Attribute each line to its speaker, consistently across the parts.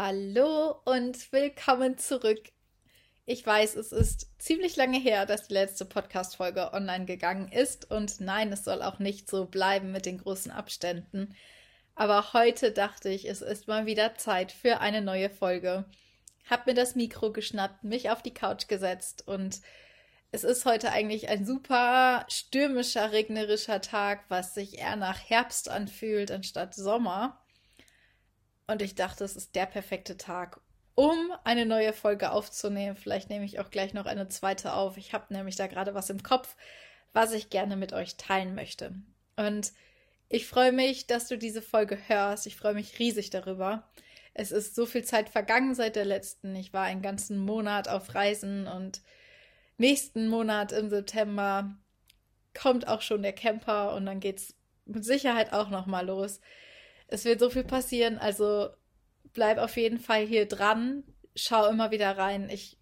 Speaker 1: Hallo und willkommen zurück. Ich weiß, es ist ziemlich lange her, dass die letzte Podcast-Folge online gegangen ist und nein, es soll auch nicht so bleiben mit den großen Abständen. Aber heute dachte ich, es ist mal wieder Zeit für eine neue Folge. Hab mir das Mikro geschnappt, mich auf die Couch gesetzt und es ist heute eigentlich ein super stürmischer, regnerischer Tag, was sich eher nach Herbst anfühlt anstatt Sommer. Und ich dachte, es ist der perfekte Tag, um eine neue Folge aufzunehmen. Vielleicht nehme ich auch gleich noch eine zweite auf. Ich habe nämlich da gerade was im Kopf, was ich gerne mit euch teilen möchte. Und ich freue mich, dass du diese Folge hörst. Ich freue mich riesig darüber. Es ist so viel Zeit vergangen seit der letzten. Ich war einen ganzen Monat auf Reisen und nächsten Monat im September kommt auch schon der Camper und dann geht's mit Sicherheit auch noch mal los. Es wird so viel passieren, also bleib auf jeden Fall hier dran. Schau immer wieder rein. Ich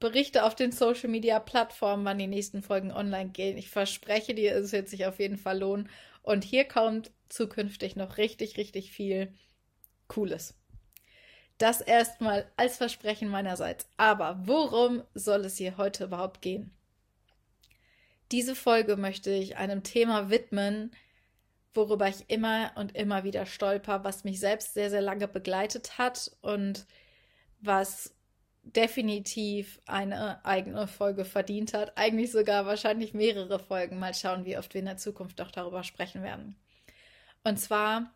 Speaker 1: berichte auf den Social Media Plattformen, wann die nächsten Folgen online gehen. Ich verspreche dir, es wird sich auf jeden Fall lohnen. Und hier kommt zukünftig noch richtig, richtig viel Cooles. Das erstmal als Versprechen meinerseits. Aber worum soll es hier heute überhaupt gehen? Diese Folge möchte ich einem Thema widmen, worüber ich immer und immer wieder stolper, was mich selbst sehr, sehr lange begleitet hat und was definitiv eine eigene Folge verdient hat. Eigentlich sogar wahrscheinlich mehrere Folgen. Mal schauen, wie oft wir in der Zukunft auch darüber sprechen werden. Und zwar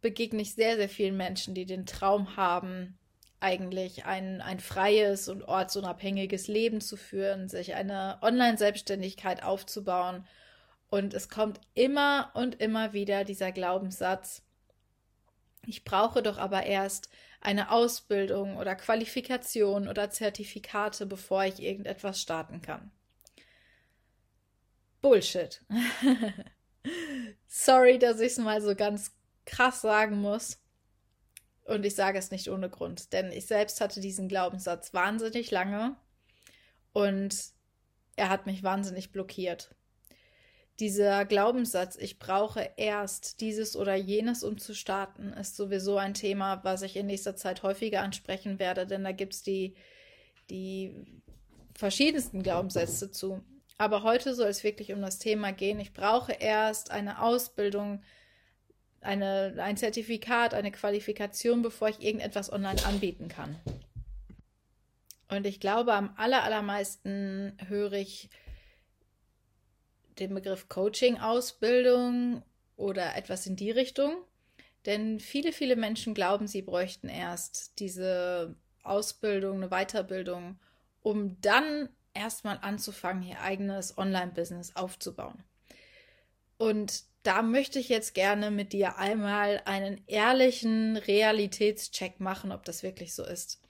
Speaker 1: begegne ich sehr, sehr vielen Menschen, die den Traum haben, eigentlich ein, ein freies und ortsunabhängiges Leben zu führen, sich eine Online-Selbstständigkeit aufzubauen und es kommt immer und immer wieder dieser Glaubenssatz, ich brauche doch aber erst eine Ausbildung oder Qualifikation oder Zertifikate, bevor ich irgendetwas starten kann. Bullshit. Sorry, dass ich es mal so ganz krass sagen muss. Und ich sage es nicht ohne Grund, denn ich selbst hatte diesen Glaubenssatz wahnsinnig lange und er hat mich wahnsinnig blockiert dieser Glaubenssatz, ich brauche erst dieses oder jenes, um zu starten, ist sowieso ein Thema, was ich in nächster Zeit häufiger ansprechen werde, denn da gibt es die, die verschiedensten Glaubenssätze zu. Aber heute soll es wirklich um das Thema gehen. Ich brauche erst eine Ausbildung, eine, ein Zertifikat, eine Qualifikation, bevor ich irgendetwas online anbieten kann. Und ich glaube, am allermeisten höre ich den Begriff Coaching-Ausbildung oder etwas in die Richtung. Denn viele, viele Menschen glauben, sie bräuchten erst diese Ausbildung, eine Weiterbildung, um dann erstmal anzufangen, ihr eigenes Online-Business aufzubauen. Und da möchte ich jetzt gerne mit dir einmal einen ehrlichen Realitätscheck machen, ob das wirklich so ist.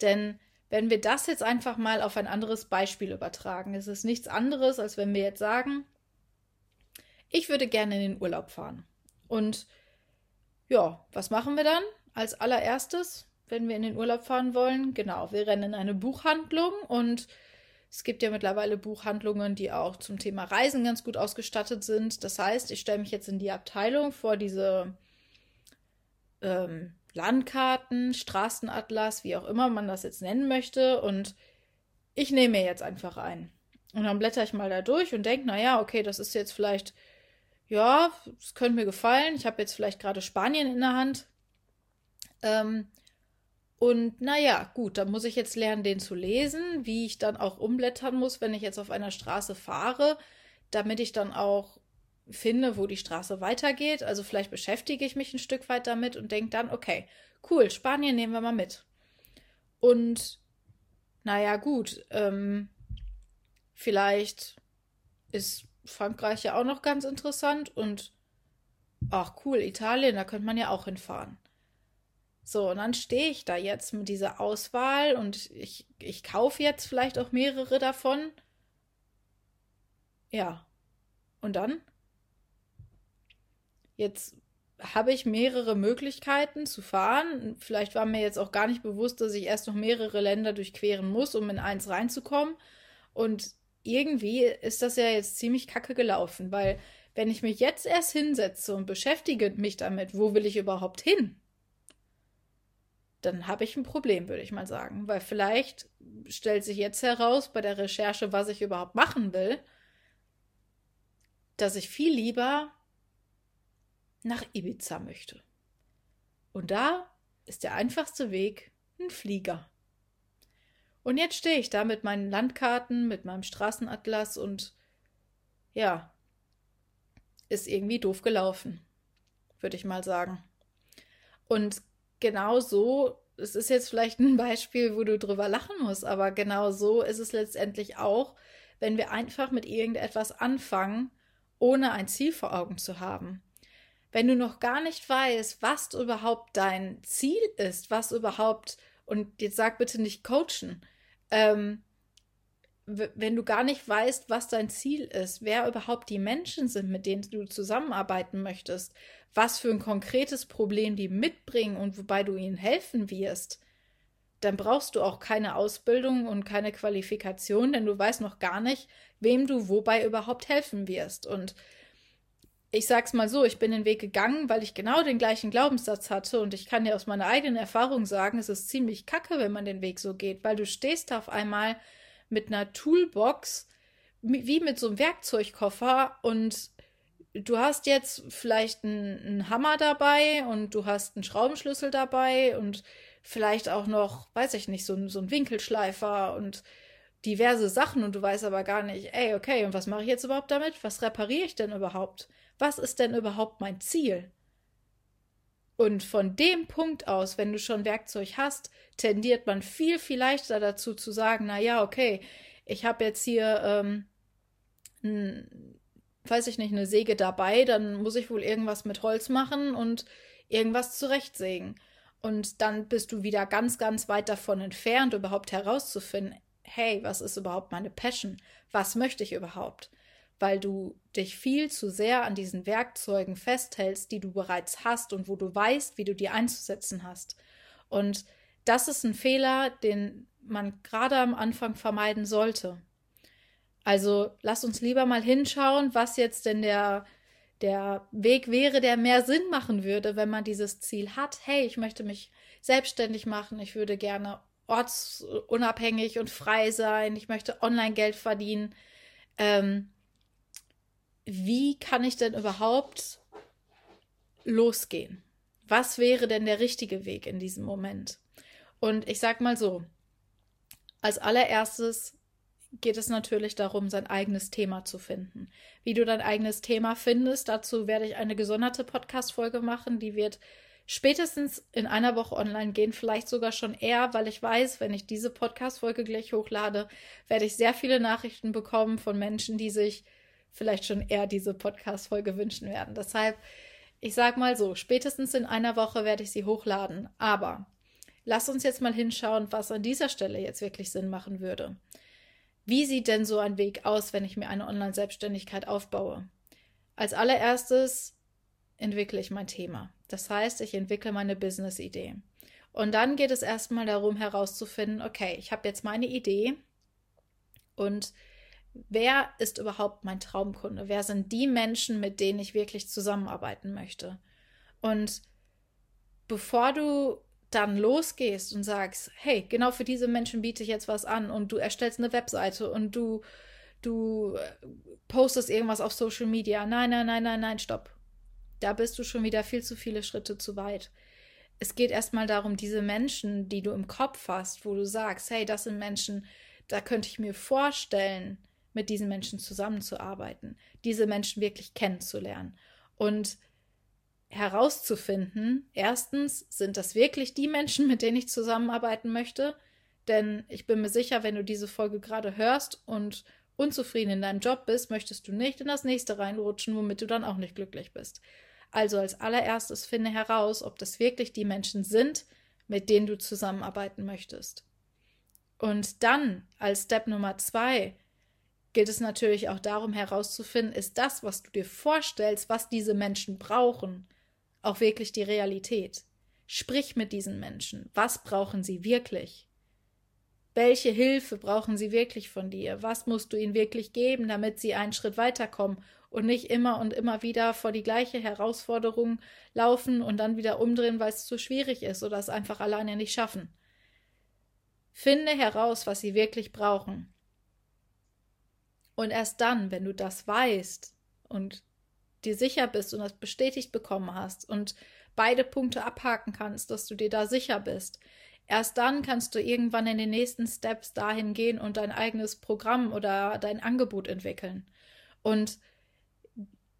Speaker 1: Denn wenn wir das jetzt einfach mal auf ein anderes Beispiel übertragen, ist es nichts anderes, als wenn wir jetzt sagen, ich würde gerne in den Urlaub fahren. Und ja, was machen wir dann als allererstes, wenn wir in den Urlaub fahren wollen? Genau, wir rennen in eine Buchhandlung und es gibt ja mittlerweile Buchhandlungen, die auch zum Thema Reisen ganz gut ausgestattet sind. Das heißt, ich stelle mich jetzt in die Abteilung vor diese ähm, Landkarten, Straßenatlas, wie auch immer man das jetzt nennen möchte. Und ich nehme mir jetzt einfach ein. Und dann blätter ich mal da durch und denke, naja, okay, das ist jetzt vielleicht, ja, es könnte mir gefallen. Ich habe jetzt vielleicht gerade Spanien in der Hand. Ähm, und naja, gut, dann muss ich jetzt lernen, den zu lesen, wie ich dann auch umblättern muss, wenn ich jetzt auf einer Straße fahre, damit ich dann auch finde, wo die Straße weitergeht. Also vielleicht beschäftige ich mich ein Stück weit damit und denke dann, okay, cool, Spanien nehmen wir mal mit. Und naja, gut, ähm, vielleicht ist Frankreich ja auch noch ganz interessant und ach cool, Italien, da könnte man ja auch hinfahren. So, und dann stehe ich da jetzt mit dieser Auswahl und ich, ich kaufe jetzt vielleicht auch mehrere davon. Ja. Und dann? Jetzt habe ich mehrere Möglichkeiten zu fahren. Vielleicht war mir jetzt auch gar nicht bewusst, dass ich erst noch mehrere Länder durchqueren muss, um in eins reinzukommen. Und irgendwie ist das ja jetzt ziemlich kacke gelaufen, weil wenn ich mich jetzt erst hinsetze und beschäftige mich damit, wo will ich überhaupt hin? dann habe ich ein Problem, würde ich mal sagen. Weil vielleicht stellt sich jetzt heraus bei der Recherche, was ich überhaupt machen will, dass ich viel lieber nach Ibiza möchte. Und da ist der einfachste Weg ein Flieger. Und jetzt stehe ich da mit meinen Landkarten, mit meinem Straßenatlas und ja, ist irgendwie doof gelaufen, würde ich mal sagen. Und genau so, es ist jetzt vielleicht ein Beispiel, wo du drüber lachen musst, aber genau so ist es letztendlich auch, wenn wir einfach mit irgendetwas anfangen, ohne ein Ziel vor Augen zu haben. Wenn du noch gar nicht weißt, was überhaupt dein Ziel ist, was überhaupt, und jetzt sag bitte nicht coachen, ähm, wenn du gar nicht weißt, was dein Ziel ist, wer überhaupt die Menschen sind, mit denen du zusammenarbeiten möchtest, was für ein konkretes Problem die mitbringen und wobei du ihnen helfen wirst, dann brauchst du auch keine Ausbildung und keine Qualifikation, denn du weißt noch gar nicht, wem du wobei überhaupt helfen wirst. Und ich sag's mal so, ich bin den Weg gegangen, weil ich genau den gleichen Glaubenssatz hatte und ich kann dir aus meiner eigenen Erfahrung sagen, es ist ziemlich kacke, wenn man den Weg so geht, weil du stehst auf einmal mit einer Toolbox, wie mit so einem Werkzeugkoffer und du hast jetzt vielleicht einen, einen Hammer dabei und du hast einen Schraubenschlüssel dabei und vielleicht auch noch, weiß ich nicht, so, so ein Winkelschleifer und diverse Sachen und du weißt aber gar nicht, ey, okay, und was mache ich jetzt überhaupt damit? Was repariere ich denn überhaupt? Was ist denn überhaupt mein Ziel? Und von dem Punkt aus, wenn du schon Werkzeug hast, tendiert man viel, viel leichter dazu zu sagen, na ja, okay, ich habe jetzt hier, ähm, n, weiß ich nicht, eine Säge dabei, dann muss ich wohl irgendwas mit Holz machen und irgendwas zurechtsägen. Und dann bist du wieder ganz, ganz weit davon entfernt, überhaupt herauszufinden, hey, was ist überhaupt meine Passion? Was möchte ich überhaupt? Weil du dich viel zu sehr an diesen Werkzeugen festhältst, die du bereits hast und wo du weißt, wie du die einzusetzen hast. Und das ist ein Fehler, den man gerade am Anfang vermeiden sollte. Also lass uns lieber mal hinschauen, was jetzt denn der, der Weg wäre, der mehr Sinn machen würde, wenn man dieses Ziel hat. Hey, ich möchte mich selbstständig machen, ich würde gerne ortsunabhängig und frei sein, ich möchte Online-Geld verdienen. Ähm, wie kann ich denn überhaupt losgehen? Was wäre denn der richtige Weg in diesem Moment? Und ich sag mal so, als allererstes geht es natürlich darum, sein eigenes Thema zu finden. Wie du dein eigenes Thema findest, dazu werde ich eine gesonderte Podcast-Folge machen, die wird spätestens in einer Woche online gehen, vielleicht sogar schon eher, weil ich weiß, wenn ich diese Podcast-Folge gleich hochlade, werde ich sehr viele Nachrichten bekommen von Menschen, die sich vielleicht schon eher diese Podcast-Folge wünschen werden. Deshalb, ich sag mal so, spätestens in einer Woche werde ich sie hochladen. Aber lass uns jetzt mal hinschauen, was an dieser Stelle jetzt wirklich Sinn machen würde. Wie sieht denn so ein Weg aus, wenn ich mir eine Online-Selbstständigkeit aufbaue? Als allererstes entwickle ich mein Thema. Das heißt, ich entwickle meine Business-Idee. Und dann geht es erstmal darum herauszufinden, okay, ich habe jetzt meine Idee und wer ist überhaupt mein Traumkunde? Wer sind die Menschen, mit denen ich wirklich zusammenarbeiten möchte? Und bevor du dann losgehst und sagst, hey, genau für diese Menschen biete ich jetzt was an und du erstellst eine Webseite und du, du äh, postest irgendwas auf Social Media. Nein, nein, nein, nein, nein, stopp. Da bist du schon wieder viel zu viele Schritte zu weit. Es geht erstmal darum, diese Menschen, die du im Kopf hast, wo du sagst, hey, das sind Menschen, da könnte ich mir vorstellen, mit diesen Menschen zusammenzuarbeiten, diese Menschen wirklich kennenzulernen und herauszufinden, erstens, sind das wirklich die Menschen, mit denen ich zusammenarbeiten möchte? Denn ich bin mir sicher, wenn du diese Folge gerade hörst und unzufrieden in deinem Job bist, möchtest du nicht in das nächste reinrutschen, womit du dann auch nicht glücklich bist. Also als allererstes finde heraus, ob das wirklich die Menschen sind, mit denen du zusammenarbeiten möchtest. Und dann als Step Nummer zwei gilt es natürlich auch darum herauszufinden, ist das, was du dir vorstellst, was diese Menschen brauchen, auch wirklich die Realität. Sprich mit diesen Menschen. Was brauchen sie wirklich? Welche Hilfe brauchen sie wirklich von dir? Was musst du ihnen wirklich geben, damit sie einen Schritt weiterkommen und nicht immer und immer wieder vor die gleiche Herausforderung laufen und dann wieder umdrehen, weil es zu schwierig ist oder es einfach alleine nicht schaffen. Finde heraus, was sie wirklich brauchen. Und erst dann, wenn du das weißt und dir sicher bist und das bestätigt bekommen hast und beide Punkte abhaken kannst, dass du dir da sicher bist, erst dann kannst du irgendwann in den nächsten Steps dahin gehen und dein eigenes Programm oder dein Angebot entwickeln. Und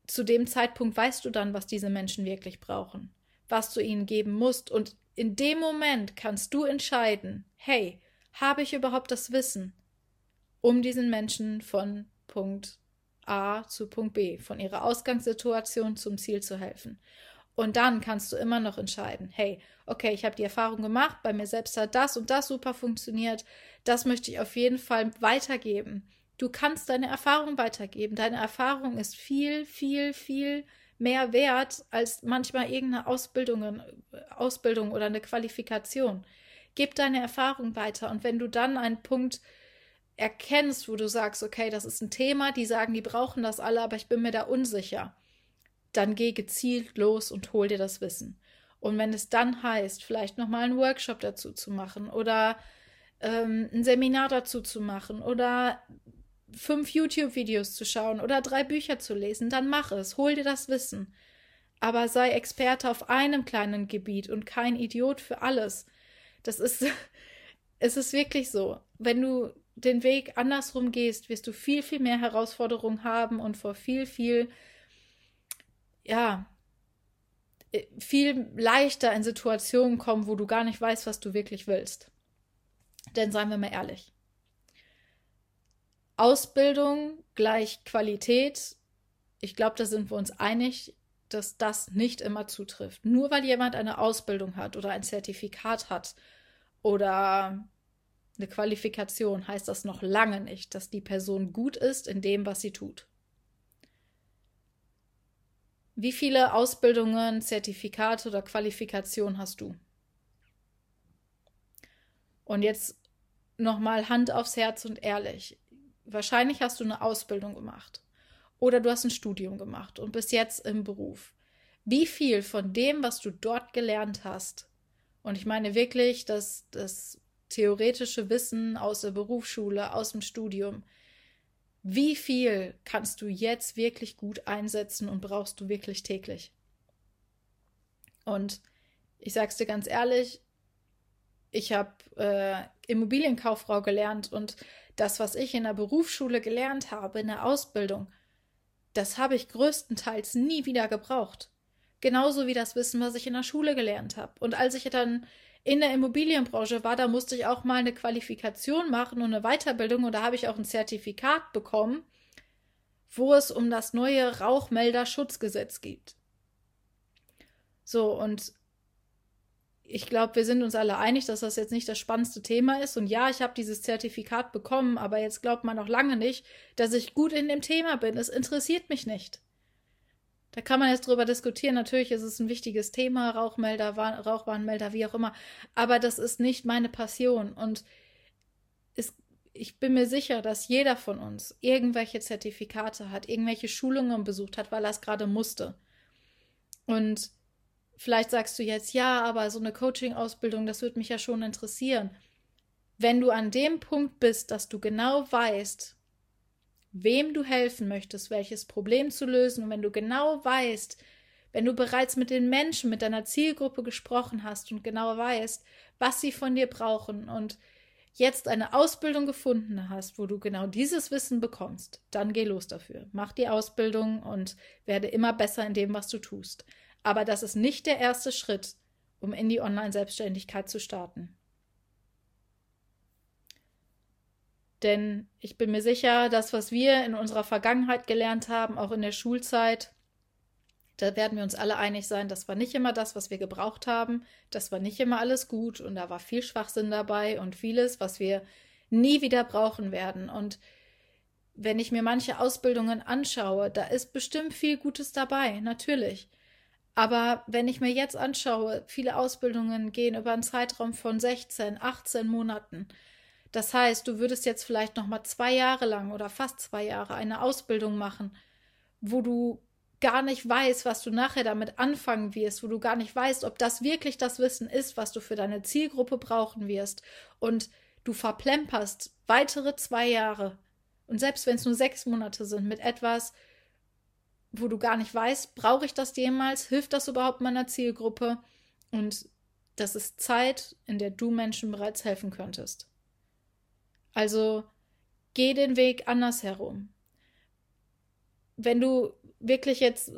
Speaker 1: zu dem Zeitpunkt weißt du dann, was diese Menschen wirklich brauchen, was du ihnen geben musst. Und in dem Moment kannst du entscheiden, hey, habe ich überhaupt das Wissen, um diesen Menschen von Punkt A zu Punkt B, von ihrer Ausgangssituation zum Ziel zu helfen. Und dann kannst du immer noch entscheiden, hey, okay, ich habe die Erfahrung gemacht, bei mir selbst hat das und das super funktioniert, das möchte ich auf jeden Fall weitergeben. Du kannst deine Erfahrung weitergeben. Deine Erfahrung ist viel, viel, viel mehr wert als manchmal irgendeine Ausbildung, Ausbildung oder eine Qualifikation. Gib deine Erfahrung weiter. Und wenn du dann einen Punkt erkennst, wo du sagst, okay, das ist ein Thema, die sagen, die brauchen das alle, aber ich bin mir da unsicher, dann geh gezielt los und hol dir das Wissen. Und wenn es dann heißt, vielleicht nochmal einen Workshop dazu zu machen oder ähm, ein Seminar dazu zu machen oder fünf YouTube-Videos zu schauen oder drei Bücher zu lesen, dann mach es, hol dir das Wissen. Aber sei Experte auf einem kleinen Gebiet und kein Idiot für alles. Das ist, es ist wirklich so. Wenn du den Weg andersrum gehst, wirst du viel, viel mehr Herausforderungen haben und vor viel, viel, ja, äh, viel leichter in Situationen kommen, wo du gar nicht weißt, was du wirklich willst. Denn seien wir mal ehrlich. Ausbildung gleich Qualität. Ich glaube, da sind wir uns einig, dass das nicht immer zutrifft. Nur weil jemand eine Ausbildung hat oder ein Zertifikat hat oder eine Qualifikation, heißt das noch lange nicht, dass die Person gut ist in dem, was sie tut. Wie viele Ausbildungen, Zertifikate oder Qualifikationen hast du? Und jetzt nochmal Hand aufs Herz und ehrlich. Wahrscheinlich hast du eine Ausbildung gemacht oder du hast ein Studium gemacht und bist jetzt im Beruf. Wie viel von dem, was du dort gelernt hast, und ich meine wirklich das, das theoretische Wissen aus der Berufsschule, aus dem Studium, wie viel kannst du jetzt wirklich gut einsetzen und brauchst du wirklich täglich? Und ich sag's dir ganz ehrlich, ich habe äh, Immobilienkauffrau gelernt und das, was ich in der Berufsschule gelernt habe, in der Ausbildung, das habe ich größtenteils nie wieder gebraucht. Genauso wie das Wissen, was ich in der Schule gelernt habe. Und als ich dann in der Immobilienbranche war, da musste ich auch mal eine Qualifikation machen und eine Weiterbildung und da habe ich auch ein Zertifikat bekommen, wo es um das neue Rauchmelderschutzgesetz geht. So, und ich glaube, wir sind uns alle einig, dass das jetzt nicht das spannendste Thema ist. Und ja, ich habe dieses Zertifikat bekommen, aber jetzt glaubt man noch lange nicht, dass ich gut in dem Thema bin. Es interessiert mich nicht. Da kann man jetzt drüber diskutieren. Natürlich ist es ein wichtiges Thema, Rauchmelder, Rauchwarnmelder, wie auch immer. Aber das ist nicht meine Passion. Und es, ich bin mir sicher, dass jeder von uns irgendwelche Zertifikate hat, irgendwelche Schulungen besucht hat, weil er es gerade musste. Und Vielleicht sagst du jetzt, ja, aber so eine Coaching-Ausbildung, das würde mich ja schon interessieren. Wenn du an dem Punkt bist, dass du genau weißt, wem du helfen möchtest, welches Problem zu lösen, und wenn du genau weißt, wenn du bereits mit den Menschen, mit deiner Zielgruppe gesprochen hast und genau weißt, was sie von dir brauchen und jetzt eine Ausbildung gefunden hast, wo du genau dieses Wissen bekommst, dann geh los dafür. Mach die Ausbildung und werde immer besser in dem, was du tust. Aber das ist nicht der erste Schritt, um in die Online-Selbstständigkeit zu starten. Denn ich bin mir sicher, das, was wir in unserer Vergangenheit gelernt haben, auch in der Schulzeit, da werden wir uns alle einig sein, das war nicht immer das, was wir gebraucht haben. Das war nicht immer alles gut und da war viel Schwachsinn dabei und vieles, was wir nie wieder brauchen werden. Und wenn ich mir manche Ausbildungen anschaue, da ist bestimmt viel Gutes dabei, natürlich. Aber wenn ich mir jetzt anschaue, viele Ausbildungen gehen über einen Zeitraum von 16, 18 Monaten. Das heißt, du würdest jetzt vielleicht noch mal zwei Jahre lang oder fast zwei Jahre eine Ausbildung machen, wo du gar nicht weißt, was du nachher damit anfangen wirst, wo du gar nicht weißt, ob das wirklich das Wissen ist, was du für deine Zielgruppe brauchen wirst. Und du verplemperst weitere zwei Jahre. Und selbst wenn es nur sechs Monate sind, mit etwas, wo du gar nicht weißt, brauche ich das jemals? Hilft das überhaupt meiner Zielgruppe? Und das ist Zeit, in der du Menschen bereits helfen könntest. Also geh den Weg anders herum. Wenn du wirklich jetzt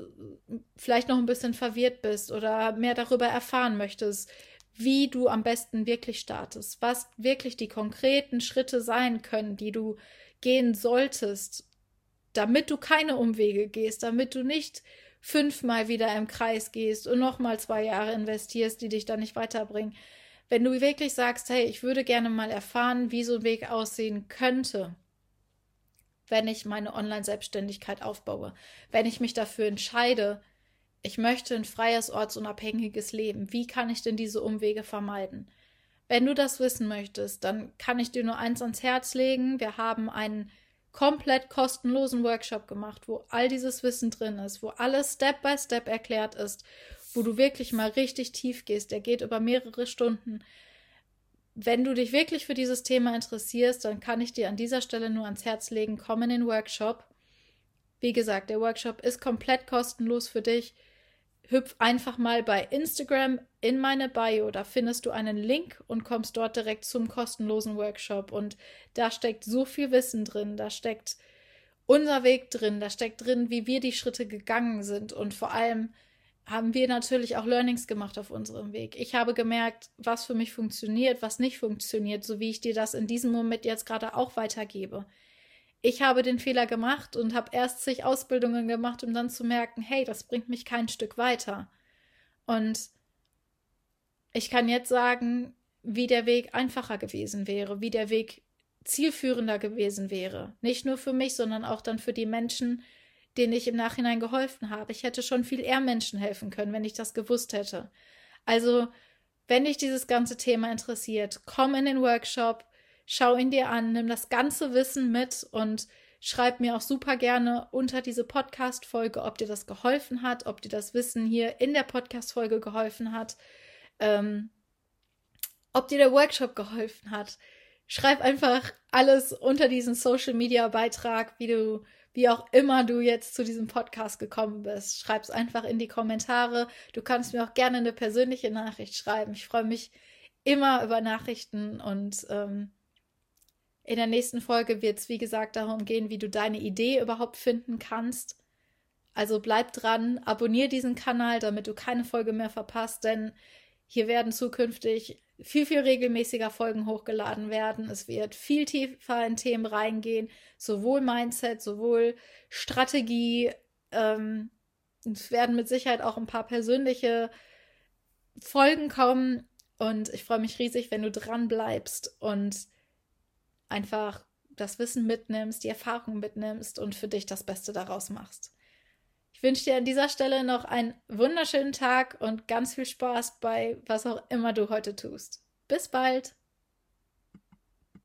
Speaker 1: vielleicht noch ein bisschen verwirrt bist oder mehr darüber erfahren möchtest, wie du am besten wirklich startest, was wirklich die konkreten Schritte sein können, die du gehen solltest, damit du keine Umwege gehst, damit du nicht fünfmal wieder im Kreis gehst und nochmal zwei Jahre investierst, die dich dann nicht weiterbringen. Wenn du wirklich sagst, hey, ich würde gerne mal erfahren, wie so ein Weg aussehen könnte, wenn ich meine Online-Selbstständigkeit aufbaue, wenn ich mich dafür entscheide, ich möchte ein freies, ortsunabhängiges Leben. Wie kann ich denn diese Umwege vermeiden? Wenn du das wissen möchtest, dann kann ich dir nur eins ans Herz legen. Wir haben einen komplett kostenlosen Workshop gemacht, wo all dieses Wissen drin ist, wo alles Step by Step erklärt ist, wo du wirklich mal richtig tief gehst. Der geht über mehrere Stunden. Wenn du dich wirklich für dieses Thema interessierst, dann kann ich dir an dieser Stelle nur ans Herz legen, komm in den Workshop. Wie gesagt, der Workshop ist komplett kostenlos für dich hüpf einfach mal bei Instagram in meine Bio, da findest du einen Link und kommst dort direkt zum kostenlosen Workshop. Und da steckt so viel Wissen drin, da steckt unser Weg drin, da steckt drin, wie wir die Schritte gegangen sind. Und vor allem haben wir natürlich auch Learnings gemacht auf unserem Weg. Ich habe gemerkt, was für mich funktioniert, was nicht funktioniert, so wie ich dir das in diesem Moment jetzt gerade auch weitergebe ich habe den Fehler gemacht und habe erst zig Ausbildungen gemacht, um dann zu merken, hey, das bringt mich kein Stück weiter. Und ich kann jetzt sagen, wie der Weg einfacher gewesen wäre, wie der Weg zielführender gewesen wäre. Nicht nur für mich, sondern auch dann für die Menschen, denen ich im Nachhinein geholfen habe. Ich hätte schon viel eher Menschen helfen können, wenn ich das gewusst hätte. Also, wenn dich dieses ganze Thema interessiert, komm in den Workshop, Schau ihn dir an, nimm das ganze Wissen mit und schreib mir auch super gerne unter diese Podcast-Folge, ob dir das geholfen hat, ob dir das Wissen hier in der Podcast-Folge geholfen hat, ähm, ob dir der Workshop geholfen hat. Schreib einfach alles unter diesen Social-Media-Beitrag, wie du, wie auch immer du jetzt zu diesem Podcast gekommen bist. Schreib es einfach in die Kommentare. Du kannst mir auch gerne eine persönliche Nachricht schreiben. Ich freue mich immer über Nachrichten und ähm, in der nächsten Folge wird es, wie gesagt, darum gehen, wie du deine Idee überhaupt finden kannst. Also bleib dran, abonniere diesen Kanal, damit du keine Folge mehr verpasst, denn hier werden zukünftig viel, viel regelmäßiger Folgen hochgeladen werden. Es wird viel tiefer in Themen reingehen, sowohl Mindset, sowohl Strategie. Ähm, es werden mit Sicherheit auch ein paar persönliche Folgen kommen. Und ich freue mich riesig, wenn du dran bleibst und einfach das Wissen mitnimmst, die Erfahrung mitnimmst und für dich das Beste daraus machst. Ich wünsche dir an dieser Stelle noch einen wunderschönen Tag und ganz viel Spaß bei was auch immer du heute tust. Bis bald!